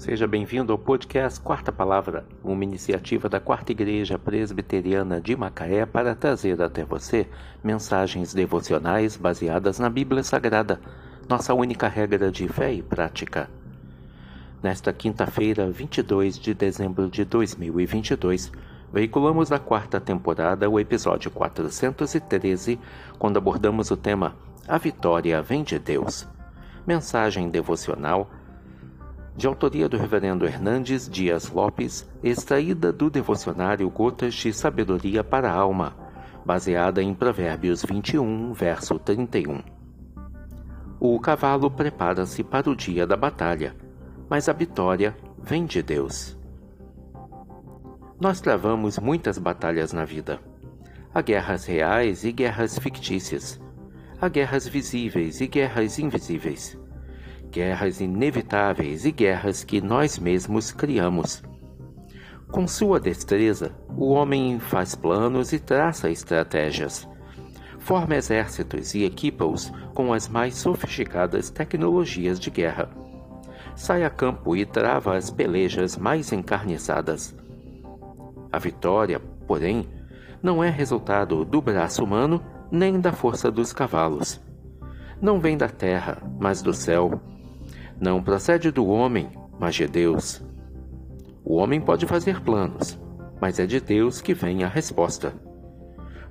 Seja bem-vindo ao podcast Quarta Palavra, uma iniciativa da Quarta Igreja Presbiteriana de Macaé para trazer até você mensagens devocionais baseadas na Bíblia Sagrada, nossa única regra de fé e prática. Nesta quinta-feira, 22 de dezembro de 2022, veiculamos da quarta temporada o episódio 413, quando abordamos o tema A Vitória Vem de Deus. Mensagem devocional de autoria do Reverendo Hernandes Dias Lopes, extraída do devocionário Gotas de Sabedoria para a Alma, baseada em Provérbios 21, verso 31. O cavalo prepara-se para o dia da batalha, mas a vitória vem de Deus. Nós travamos muitas batalhas na vida. Há guerras reais e guerras fictícias. Há guerras visíveis e guerras invisíveis guerras inevitáveis e guerras que nós mesmos criamos. Com sua destreza, o homem faz planos e traça estratégias. Forma exércitos e equipa-os com as mais sofisticadas tecnologias de guerra. Sai a campo e trava as pelejas mais encarniçadas. A vitória, porém, não é resultado do braço humano nem da força dos cavalos. Não vem da terra, mas do céu não procede do homem, mas de Deus. O homem pode fazer planos, mas é de Deus que vem a resposta.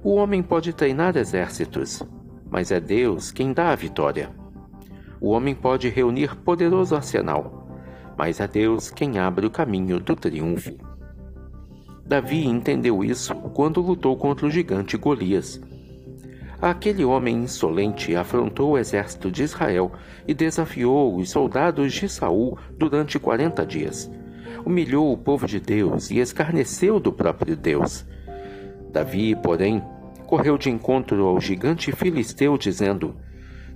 O homem pode treinar exércitos, mas é Deus quem dá a vitória. O homem pode reunir poderoso arsenal, mas é Deus quem abre o caminho do triunfo. Davi entendeu isso quando lutou contra o gigante Golias Aquele homem insolente afrontou o exército de Israel e desafiou os soldados de Saul durante quarenta dias. Humilhou o povo de Deus e escarneceu do próprio Deus. Davi, porém, correu de encontro ao gigante filisteu, dizendo: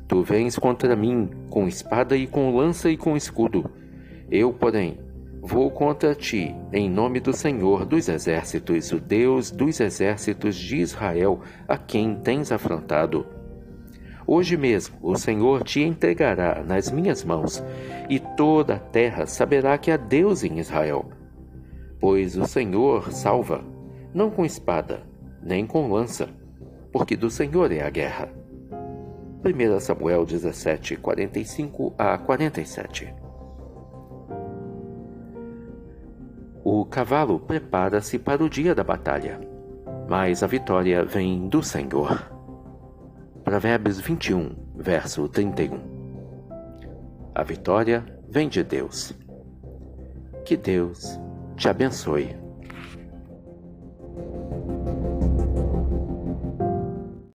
Tu vens contra mim com espada e com lança e com escudo. Eu, porém, Vou contra ti, em nome do Senhor dos Exércitos, o Deus dos Exércitos de Israel, a quem tens afrontado. Hoje mesmo o Senhor te entregará nas minhas mãos, e toda a terra saberá que há Deus em Israel. Pois o Senhor salva, não com espada, nem com lança, porque do Senhor é a guerra. 1 Samuel 17, 45 a 47 cavalo prepara-se para o dia da batalha, mas a vitória vem do Senhor. Provérbios 21, verso 31. A vitória vem de Deus. Que Deus te abençoe.